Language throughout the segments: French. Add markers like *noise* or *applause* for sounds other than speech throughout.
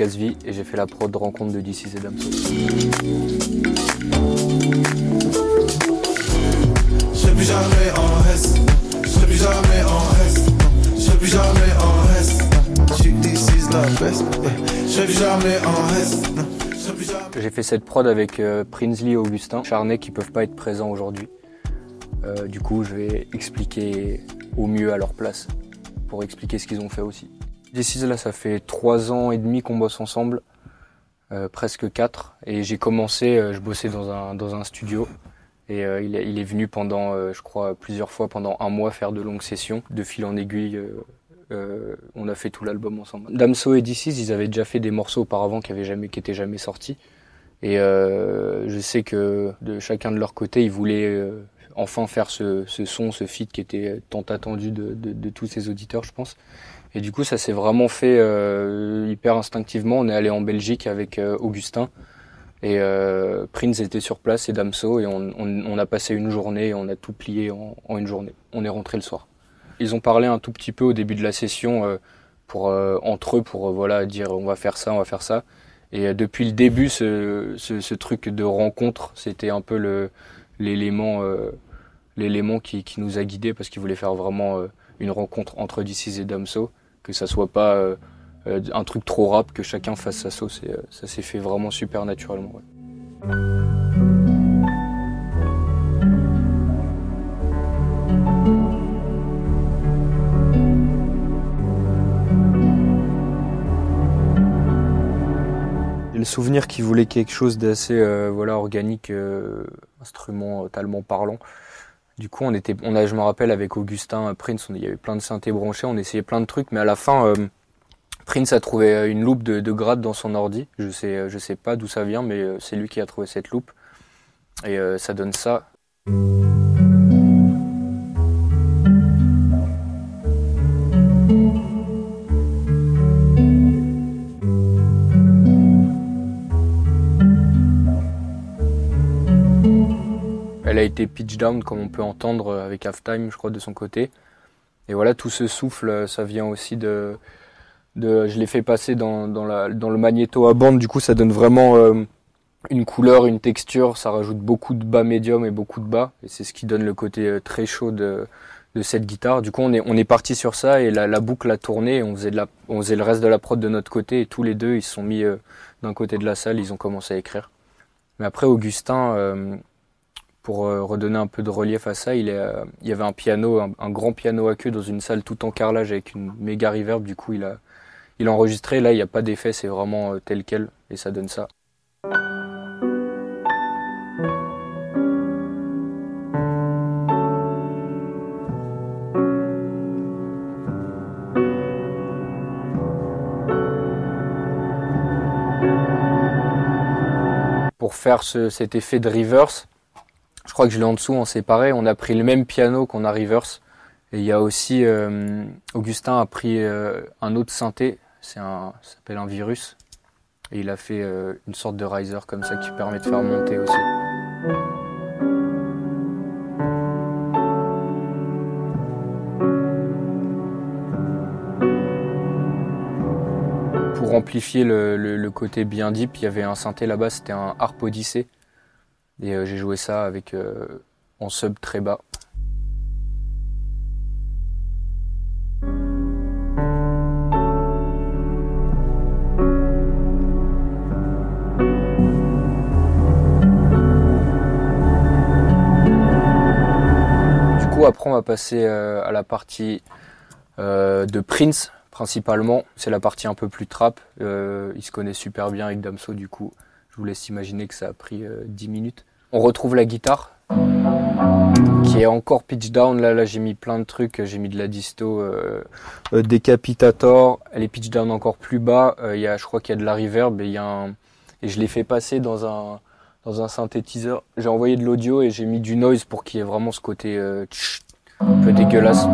Et j'ai fait la prod de rencontre de DC et Damso. Je plus jamais en je plus jamais en je plus jamais en. Je DC's plus jamais en. J'ai fait cette prod avec euh, Prinsley et Augustin, Charnay qui peuvent pas être présents aujourd'hui. Euh, du coup, je vais expliquer au mieux à leur place pour expliquer ce qu'ils ont fait aussi. DC's là, ça fait trois ans et demi qu'on bosse ensemble, euh, presque quatre. Et j'ai commencé, euh, je bossais dans un, dans un studio. Et euh, il, il est venu pendant, euh, je crois, plusieurs fois pendant un mois faire de longues sessions. De fil en aiguille, euh, euh, on a fait tout l'album ensemble. Damso et DC's, ils avaient déjà fait des morceaux auparavant qui avaient jamais, qui étaient jamais sortis. Et je sais que de chacun de leur côté, ils voulaient enfin faire ce, ce son, ce feat qui était tant attendu de, de, de tous ces auditeurs, je pense. Et du coup, ça s'est vraiment fait euh, hyper instinctivement. On est allé en Belgique avec euh, Augustin. Et euh, Prince était sur place et Damso. Et on, a passé une journée on a tout plié en, une journée. On est rentré le soir. Ils ont parlé un tout petit peu au début de la session euh, pour, entre eux pour voilà dire on va faire ça, on va faire ça. Et depuis le début, ce, truc de rencontre, c'était un peu l'élément l'élément qui, qui, nous a guidés parce qu'ils voulaient faire vraiment une rencontre entre DC's et Damso, que ça soit pas euh, un truc trop rap, que chacun fasse sa sauce. Euh, ça s'est fait vraiment super naturellement. Le souvenir qu'ils voulaient quelque chose d'assez euh, voilà organique, euh, instrumentalement parlant. Du coup, on était, on a, je me rappelle avec Augustin Prince, on, il y avait plein de synthés branchés, on essayait plein de trucs, mais à la fin, euh, Prince a trouvé une loupe de, de grade dans son ordi. Je sais, je sais pas d'où ça vient, mais c'est lui qui a trouvé cette loupe. Et euh, ça donne ça. Elle a été pitch down comme on peut entendre avec Halftime, je crois, de son côté. Et voilà, tout ce souffle, ça vient aussi de, je l'ai fait passer dans, dans, la, dans le magnéto à bande. Du coup, ça donne vraiment euh, une couleur, une texture. Ça rajoute beaucoup de bas médium et beaucoup de bas. Et c'est ce qui donne le côté euh, très chaud de, de cette guitare. Du coup, on est, on est parti sur ça et la, boucle a tourné. On faisait de la, on faisait le reste de la prod de notre côté. Et tous les deux, ils se sont mis euh, d'un côté de la salle. Ils ont commencé à écrire. Mais après, Augustin, euh, pour euh, redonner un peu de relief à ça, il, euh, y avait un piano, un, grand piano à queue dans une salle tout en carrelage avec une méga reverb. Du coup, il a, enregistré. Là, il n'y a pas d'effet, c'est vraiment euh, tel quel et ça donne ça. Pour faire ce, cet effet de reverse, je crois que je l'ai en dessous en séparé. On a pris le même piano qu'on a reverse. Et il y a aussi euh, Augustin a pris euh, un autre synthé, c'est un, ça s'appelle un virus. Et il a fait euh, une sorte de riser comme ça qui permet de faire monter aussi. Pour amplifier le, le, le, côté bien deep, il y avait un synthé là-bas, c'était un Harp Odyssey. Et euh, j'ai joué ça avec euh, en sub très bas. Du coup, après, on va passer euh, à la partie de Prince principalement. C'est la partie un peu plus trap. Il se connaît super bien avec Damso, du coup, vous laisse imaginer que ça a pris 10 minutes. On retrouve la guitare qui est encore pitch down. Là, là j'ai mis plein de trucs. J'ai mis de la disto euh, euh, décapitator. Elle est pitch down encore plus bas. Euh, y a, je crois qu'il y a de la reverb et y a et je l'ai fait passer dans un dans un synthétiseur. J'ai envoyé de l'audio et j'ai mis du noise pour qu'il y ait vraiment ce côté euh, un peu dégueulasse.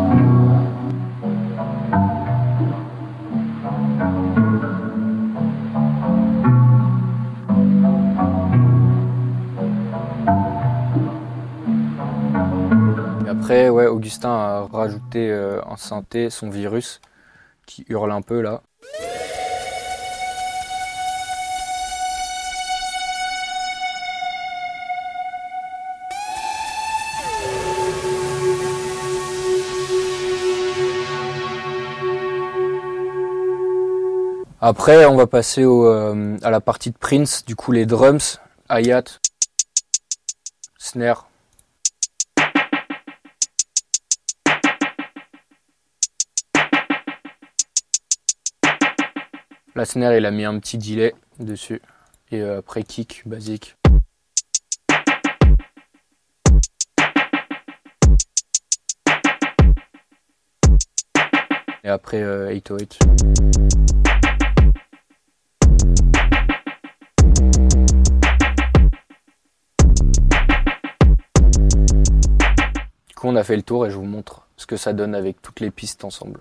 Après, ouais, Augustin a rajouté euh, en synthé son virus qui hurle un peu là. Après, on va passer euh, à la partie de Prince, du coup les drums, hi-hat, snare. La snare, il a mis un petit delay dessus. Et euh, après kick, basique. Et après euh, 808. Du coup, on a fait le tour et je vous montre ce que ça donne avec toutes les pistes ensemble.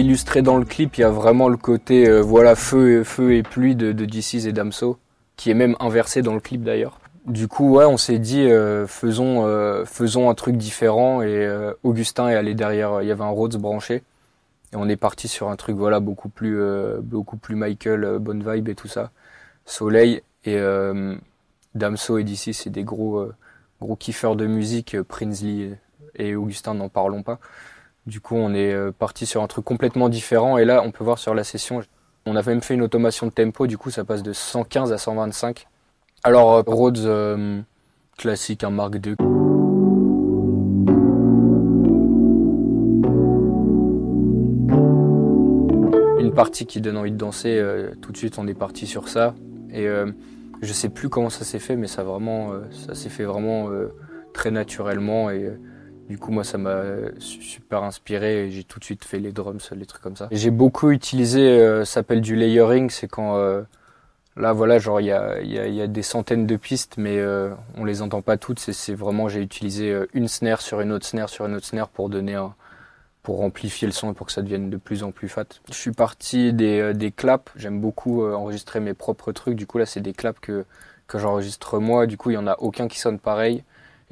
Illustré dans le clip, il y a vraiment le côté euh, voilà feu, et- feu et pluie de, de DC's et Damso, qui est même inversé dans le clip d'ailleurs. Du coup, ouais, on s'est dit euh, faisons euh, faisons un truc différent et Augustin est allé derrière. Il y avait un Rhodes branché et on est parti sur un truc voilà beaucoup plus beaucoup plus Michael, bonne vibe et tout ça. Soleil et Damso et DC, c'est des gros gros kiffeurs de musique. Prinsley et Augustin, n'en parlons pas. Du coup, on est euh, parti sur un truc complètement différent. Et là, on peut voir sur la session, on a même fait une automation de tempo. Du coup, ça passe de 115 à 125. Alors, euh, Rhodes euh, classique, un Mark II. Une partie qui donne envie de danser. tout de suite, on est parti sur ça. Et euh, je sais plus comment ça s'est fait, mais ça vraiment, ça s'est fait vraiment très naturellement. Et du coup, moi, ça m'a su- super inspiré et j'ai tout de suite fait les drums, les trucs comme ça. J'ai beaucoup utilisé, euh, ça s'appelle du layering, c'est quand euh, là, voilà, genre il y a, y, a, y a des centaines de pistes, mais euh, on les entend pas toutes. C'est- C'est vraiment, j'ai utilisé euh, une snare sur une autre snare sur une autre snare pour donner un, pour amplifier le son et pour que ça devienne de plus en plus fat. Je suis parti des, euh, des claps. J'aime beaucoup euh, enregistrer mes propres trucs. Du coup, là, c'est des claps que que j'enregistre moi. Du coup, il y en a aucun qui sonne pareil.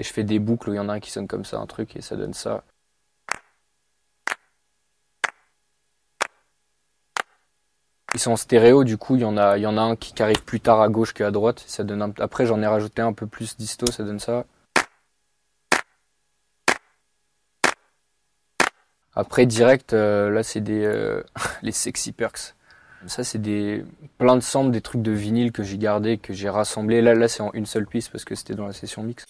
Et je fais des boucles où il y en a un qui sonne comme ça, un truc, et ça donne ça. Ils sont en stéréo, du coup, il y en a, y en a un qui, arrive plus tard à gauche qu'à droite. Ça donne Après, j'en ai rajouté un peu plus disto, ça donne ça. Après, direct, euh, là, c'est des euh, *laughs* les sexy perks. Ça, c'est des plein de samples, des trucs de vinyle que j'ai gardé, que j'ai rassemblé. Là, là, c'est en une seule piste parce que c'était dans la session mix.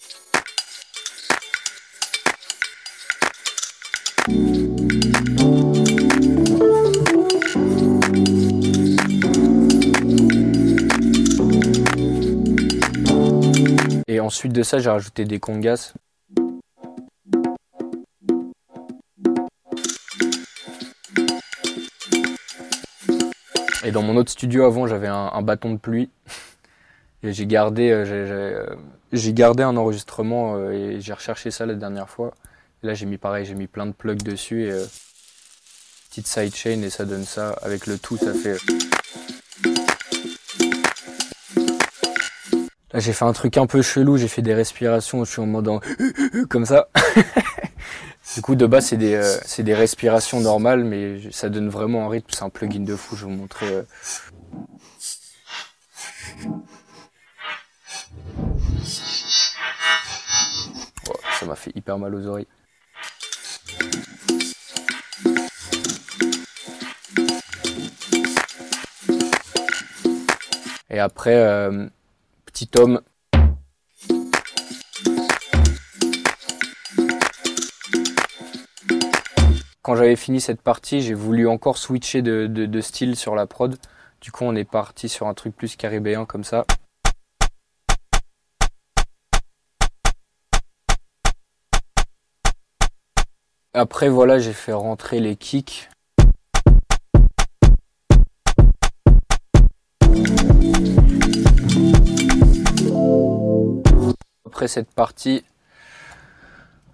Ensuite de ça, j'ai rajouté des congas. Et dans mon autre studio avant, j'avais un, bâton de pluie. *laughs* Et j'ai gardé, euh, euh, j'ai gardé un enregistrement euh, et j'ai recherché ça la dernière fois. Là, j'ai mis pareil, j'ai mis plein de plugs dessus et petite sidechain et ça donne ça. Avec le tout, ça fait. Là, j'ai fait un truc un peu chelou. J'ai fait des respirations. Je suis en mode *laughs* comme ça. *laughs* Du coup, de base, c'est des, euh, c'est des respirations normales, mais ça donne vraiment un rythme. C'est un plugin de fou. Je vais vous montrer. euh. Oh, ça m'a fait hyper mal aux oreilles. Et après, euh, petit homme. Quand j'avais fini cette partie, j'ai voulu encore switcher de, de, de style sur la prod. Du coup, on est parti sur un truc plus caribéen comme ça. Après, voilà, j'ai fait rentrer les kicks. Après cette partie,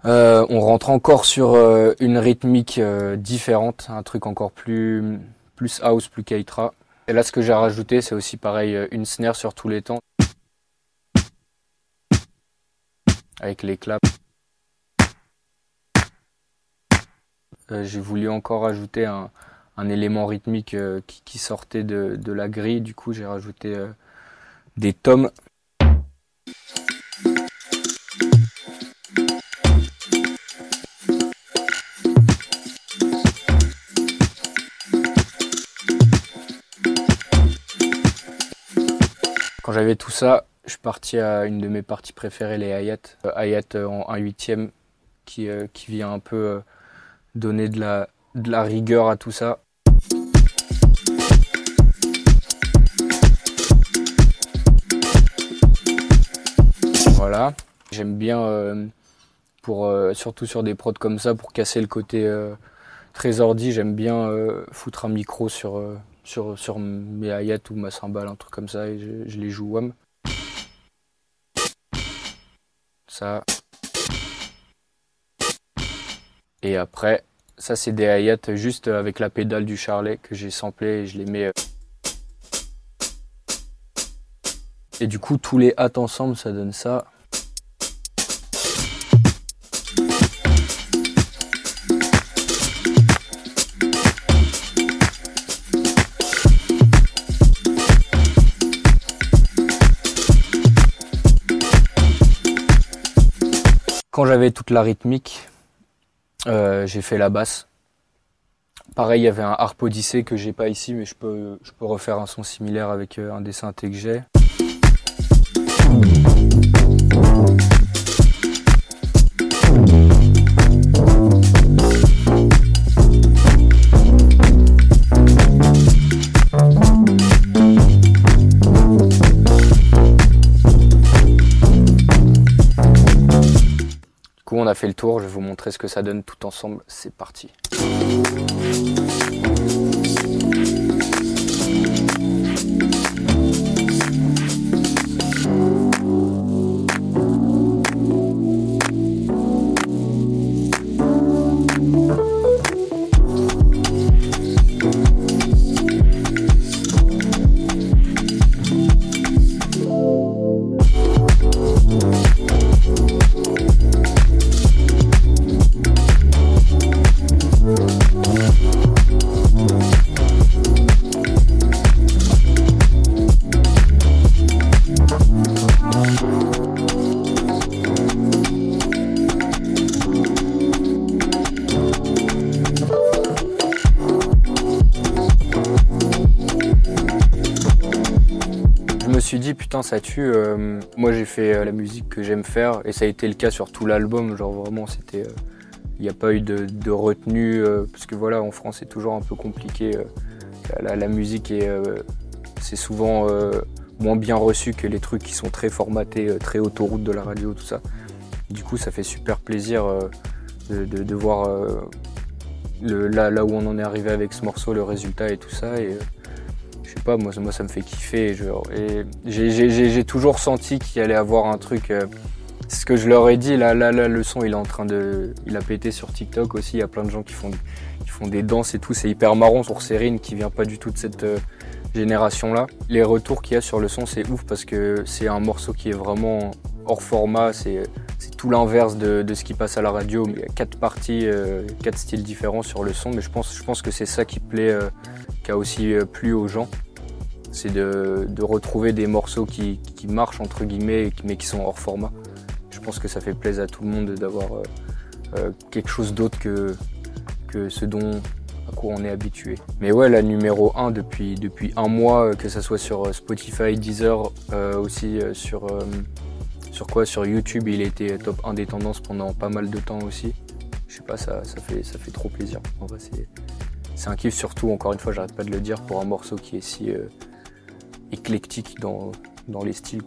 euh, on rentre encore sur une rythmique différente, un truc encore plus, plus house, plus kaitra. Et là, ce que j'ai rajouté, c'est aussi pareil, une snare sur tous les temps. Avec les claps. j'ai voulu encore ajouter un, élément rythmique euh, qui, sortait de, la grille. Du coup, j'ai rajouté euh, des tomes. Quand j'avais tout ça, je suis parti à une de mes parties préférées, les Hayat. Euh, Hayat en 1 huitième, qui, qui vient un peu donner de la, rigueur à tout ça. Voilà. J'aime bien, euh, pour, euh, surtout sur des prods comme ça, pour casser le côté euh, j'aime bien foutre un micro sur, sur, sur mes hi ou ma cymbale, un truc comme ça, et je, les joue wham. Ça. Et après, ça c'est des hi juste avec la pédale du charlet que j'ai samplé et je les mets. Et du coup, tous les hats ensemble, ça donne ça. J'avais toute la rythmique, euh, j'ai fait la basse. Pareil, il y avait un harp odyssée que j'ai pas ici, mais je peux, je peux refaire un son similaire avec euh, un dessin que j'ai. On a fait le tour, je vais vous montrer ce que ça donne tout ensemble, c'est parti. Ça tue. Euh, moi j'ai fait euh, la musique que j'aime faire et ça a été le cas sur tout l'album. Genre vraiment c'était, il euh, n'y a pas eu de, retenue parce que voilà en France c'est toujours un peu compliqué. La, musique est, c'est souvent moins bien reçu que les trucs qui sont très formatés, très autoroute de la radio tout ça. Du coup ça fait super plaisir de, voir le, là, là où on en est arrivé avec ce morceau, le résultat et tout ça. Et, je sais pas, moi, moi ça me fait kiffer. et j'ai toujours senti qu'il allait avoir un truc. Euh, ce que je leur ai dit, là, là, le son, il est en train de. Il a pété sur TikTok aussi. Il y a plein de gens qui font, qui font des danses et tout. C'est hyper marrant sur Serine qui vient pas du tout de cette euh, génération-là. Les retours qu'il y a sur le son, c'est ouf parce que c'est un morceau qui est vraiment hors format. C'est tout l'inverse de, ce qui passe à la radio. Il y a quatre parties, euh, quatre styles différents sur le son. Mais je pense, je pense que c'est ça qui plaît qui a aussi euh, plu aux gens, c'est de, retrouver des morceaux qui, marchent entre guillemets mais qui sont hors format. Je pense que ça fait plaisir à tout le monde d'avoir euh, euh, quelque chose d'autre que, que ce dont à quoi on est habitué. Mais ouais, la numéro 1 depuis, depuis un mois, que ce soit sur Spotify, Deezer, aussi sur, sur quoi? Sur YouTube, il était top 1 des tendances pendant pas mal de temps aussi. Je sais pas, ça, ça, fait, ça fait trop plaisir. Vrai, c'est un kiff surtout, encore une fois, j'arrête pas de le dire, pour un morceau qui est si euh, éclectique dans, les styles.